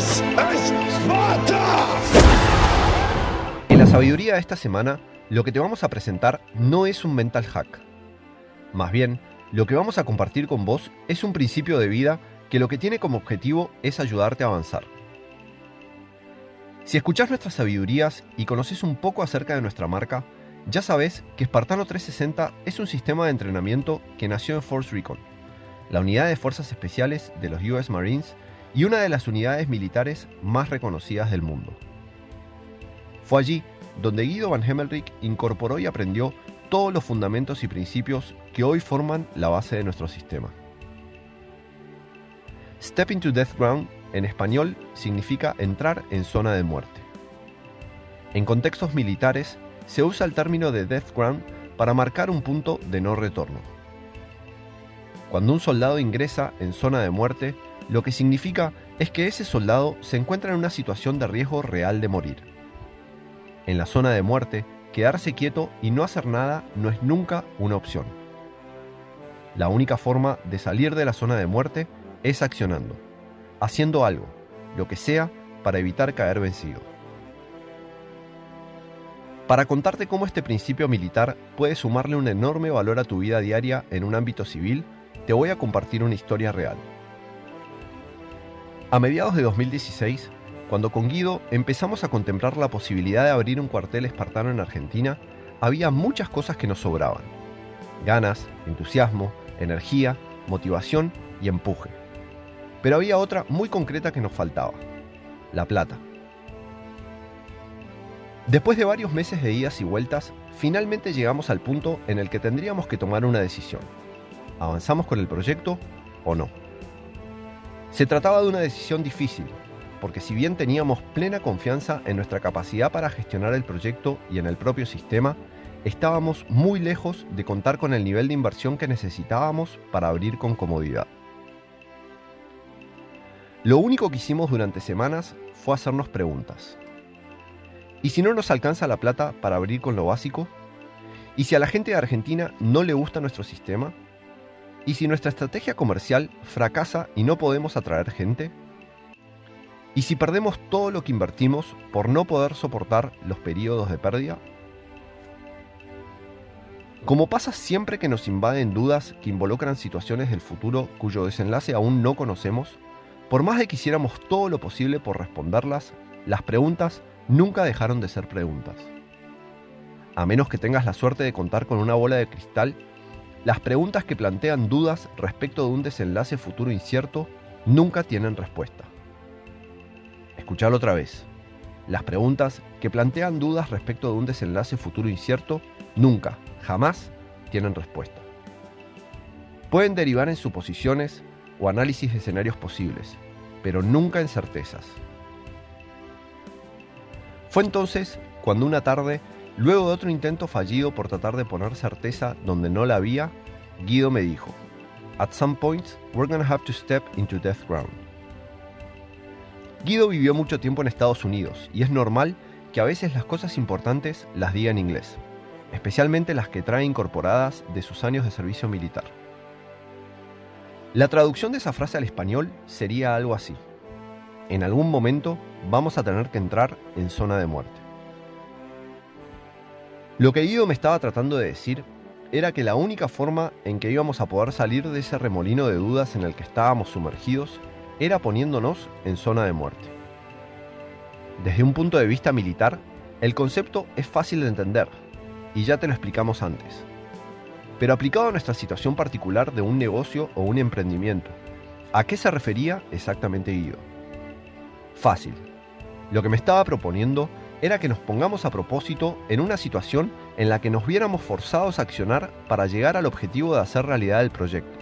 Sparta! En la sabiduría de esta semana, lo que te vamos a presentar no es un mental hack. Más bien, lo que vamos a compartir con vos es un principio de vida que lo que tiene como objetivo es ayudarte a avanzar. Si escuchás nuestras sabidurías y conoces un poco acerca de nuestra marca, ya sabes que Spartano 360 es un sistema de entrenamiento que nació en Force Recon, la unidad de fuerzas especiales de los US Marines y una de las unidades militares más reconocidas del mundo. Fue allí donde Guido Van Hemmelrich incorporó y aprendió todos los fundamentos y principios que hoy forman la base de nuestro sistema. Step into Death Ground en español significa entrar en zona de muerte. En contextos militares se usa el término de Death Ground para marcar un punto de no retorno. Cuando un soldado ingresa en zona de muerte, lo que significa es que ese soldado se encuentra en una situación de riesgo real de morir. En la zona de muerte, quedarse quieto y no hacer nada no es nunca una opción. La única forma de salir de la zona de muerte es accionando, haciendo algo, lo que sea, para evitar caer vencido. Para contarte cómo este principio militar puede sumarle un enorme valor a tu vida diaria en un ámbito civil, te voy a compartir una historia real. A mediados de 2016, cuando con Guido empezamos a contemplar la posibilidad de abrir un cuartel espartano en Argentina, había muchas cosas que nos sobraban. Ganas, entusiasmo, energía, motivación y empuje. Pero había otra muy concreta que nos faltaba. La plata. Después de varios meses de idas y vueltas, finalmente llegamos al punto en el que tendríamos que tomar una decisión. ¿Avanzamos con el proyecto o no? Se trataba de una decisión difícil, porque si bien teníamos plena confianza en nuestra capacidad para gestionar el proyecto y en el propio sistema, estábamos muy lejos de contar con el nivel de inversión que necesitábamos para abrir con comodidad. Lo único que hicimos durante semanas fue hacernos preguntas. ¿Y si no nos alcanza la plata para abrir con lo básico? ¿Y si a la gente de Argentina no le gusta nuestro sistema? ¿Y si nuestra estrategia comercial fracasa y no podemos atraer gente? ¿Y si perdemos todo lo que invertimos por no poder soportar los periodos de pérdida? Como pasa siempre que nos invaden dudas que involucran situaciones del futuro cuyo desenlace aún no conocemos, por más de que hiciéramos todo lo posible por responderlas, las preguntas nunca dejaron de ser preguntas. A menos que tengas la suerte de contar con una bola de cristal, las preguntas que plantean dudas respecto de un desenlace futuro incierto nunca tienen respuesta. Escuchalo otra vez. Las preguntas que plantean dudas respecto de un desenlace futuro incierto nunca, jamás tienen respuesta. Pueden derivar en suposiciones o análisis de escenarios posibles, pero nunca en certezas. Fue entonces cuando una tarde, luego de otro intento fallido por tratar de poner certeza donde no la había, Guido me dijo, At some point, we're gonna have to step into death ground. Guido vivió mucho tiempo en Estados Unidos y es normal que a veces las cosas importantes las diga en inglés, especialmente las que trae incorporadas de sus años de servicio militar. La traducción de esa frase al español sería algo así. En algún momento vamos a tener que entrar en zona de muerte. Lo que Guido me estaba tratando de decir era que la única forma en que íbamos a poder salir de ese remolino de dudas en el que estábamos sumergidos era poniéndonos en zona de muerte. Desde un punto de vista militar, el concepto es fácil de entender, y ya te lo explicamos antes. Pero aplicado a nuestra situación particular de un negocio o un emprendimiento, ¿a qué se refería exactamente Guido? Fácil. Lo que me estaba proponiendo era que nos pongamos a propósito en una situación en la que nos viéramos forzados a accionar para llegar al objetivo de hacer realidad el proyecto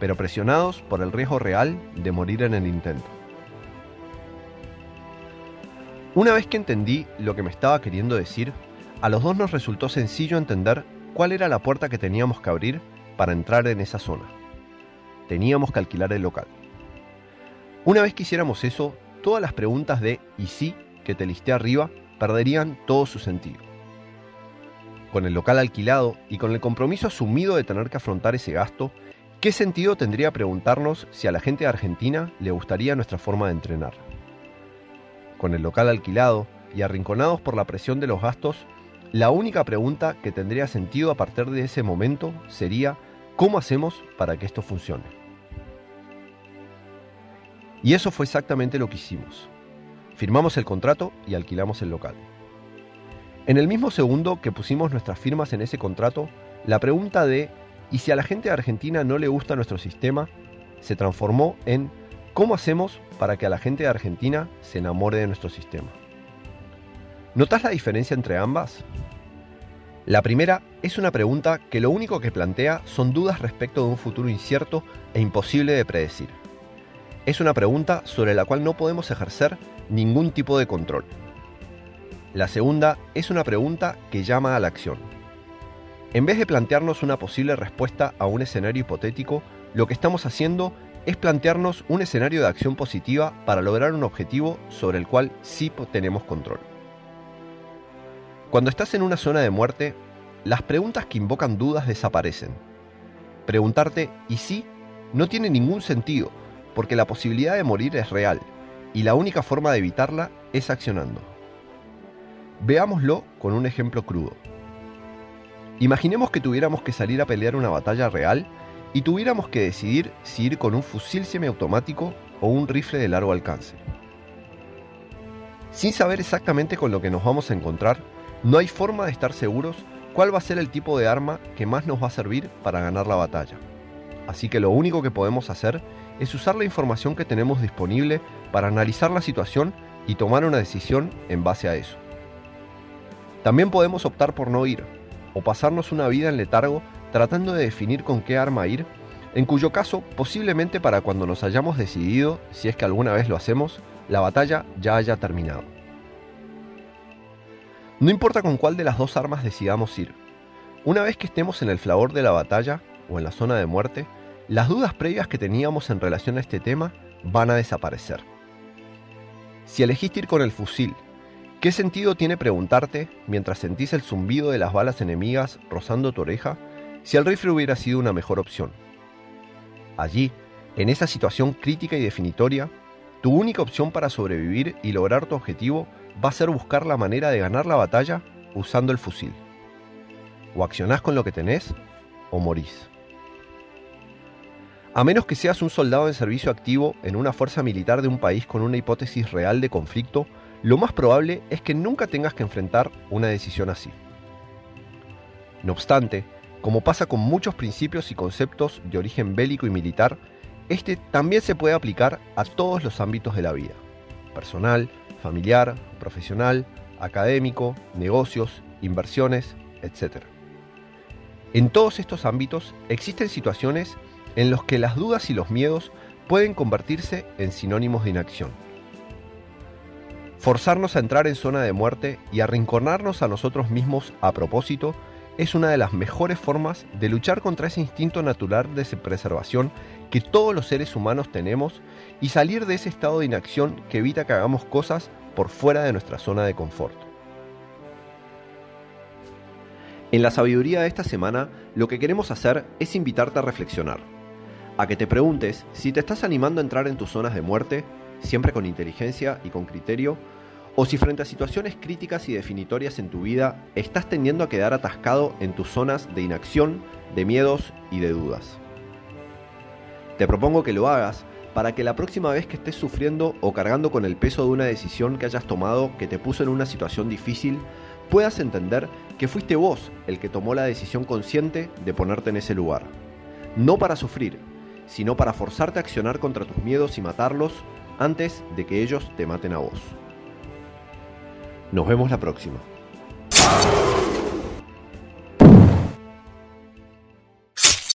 pero presionados por el riesgo real de morir en el intento. Una vez que entendí lo que me estaba queriendo decir, a los dos nos resultó sencillo entender cuál era la puerta que teníamos que abrir para entrar en esa zona. Teníamos que alquilar el local. Una vez que hiciéramos eso, todas las preguntas de ¿y sí? que te listé arriba perderían todo su sentido. Con el local alquilado y con el compromiso asumido de tener que afrontar ese gasto, ¿Qué sentido tendría preguntarnos si a la gente de Argentina le gustaría nuestra forma de entrenar? con el local alquilado y arrinconados por la presión de los gastos, la única pregunta que tendría sentido a partir de ese momento sería ¿cómo hacemos para que esto funcione? Y eso fue exactamente lo que hicimos. Firmamos el contrato y alquilamos el local. En el mismo segundo que pusimos nuestras firmas en ese contrato, la pregunta de ¿y si a la gente de Argentina no le gusta nuestro sistema? se transformó en ¿cómo hacemos para que a la gente de Argentina se enamore de nuestro sistema? ¿Notas la diferencia entre ambas? La primera es una pregunta que lo único que plantea son dudas respecto de un futuro incierto e imposible de predecir. Es una pregunta sobre la cual no podemos ejercer ningún tipo de control. La segunda es una pregunta que llama a la acción. En vez de plantearnos una posible respuesta a un escenario hipotético, lo que estamos haciendo es plantearnos un escenario de acción positiva para lograr un objetivo sobre el cual sí tenemos control. Cuando estás en una zona de muerte, las preguntas que invocan dudas desaparecen. Preguntarte ¿y sí? no tiene ningún sentido, porque la posibilidad de morir es real, y la única forma de evitarla es accionando. Veámoslo con un ejemplo crudo. Imaginemos que tuviéramos que salir a pelear una batalla real y tuviéramos que decidir si ir con un fusil semiautomático o un rifle de largo alcance. Sin saber exactamente con lo que nos vamos a encontrar, no hay forma de estar seguros cuál va a ser el tipo de arma que más nos va a servir para ganar la batalla. Así que lo único que podemos hacer es usar la información que tenemos disponible para analizar la situación y tomar una decisión en base a eso. También podemos optar por no ir, o pasarnos una vida en letargo tratando de definir con qué arma ir, en cuyo caso posiblemente para cuando nos hayamos decidido, si es que alguna vez lo hacemos, la batalla ya haya terminado. No importa con cuál de las dos armas decidamos ir. Una vez que estemos en el flavor de la batalla o en la zona de muerte, las dudas previas que teníamos en relación a este tema van a desaparecer. Si elegiste ir con el fusil, ¿qué sentido tiene preguntarte, mientras sentís el zumbido de las balas enemigas rozando tu oreja, si el rifle hubiera sido una mejor opción? Allí, en esa situación crítica y definitoria, tu única opción para sobrevivir y lograr tu objetivo va a ser buscar la manera de ganar la batalla usando el fusil. O accionás con lo que tenés o morís. A menos que seas un soldado en servicio activo en una fuerza militar de un país con una hipótesis real de conflicto, lo más probable es que nunca tengas que enfrentar una decisión así. No obstante, como pasa con muchos principios y conceptos de origen bélico y militar, este también se puede aplicar a todos los ámbitos de la vida, personal, familiar, profesional, académico, negocios, inversiones, etc. En todos estos ámbitos existen situaciones en los que las dudas y los miedos pueden convertirse en sinónimos de inacción. Forzarnos a entrar en zona de muerte y arrinconarnos a nosotros mismos a propósito es una de las mejores formas de luchar contra ese instinto natural de preservación que todos los seres humanos tenemos y salir de ese estado de inacción que evita que hagamos cosas por fuera de nuestra zona de confort. En la sabiduría de esta semana, lo que queremos hacer es invitarte a reflexionar, a que te preguntes si te estás animando a entrar en tus zonas de muerte, siempre con inteligencia y con criterio, o si frente a situaciones críticas y definitorias en tu vida estás tendiendo a quedar atascado en tus zonas de inacción, de miedos y de dudas. Te propongo que lo hagas para que la próxima vez que estés sufriendo o cargando con el peso de una decisión que hayas tomado que te puso en una situación difícil, puedas entender que fuiste vos el que tomó la decisión consciente de ponerte en ese lugar. No para sufrir, sino para forzarte a accionar contra tus miedos y matarlos antes de que ellos te maten a vos. Nos vemos la próxima.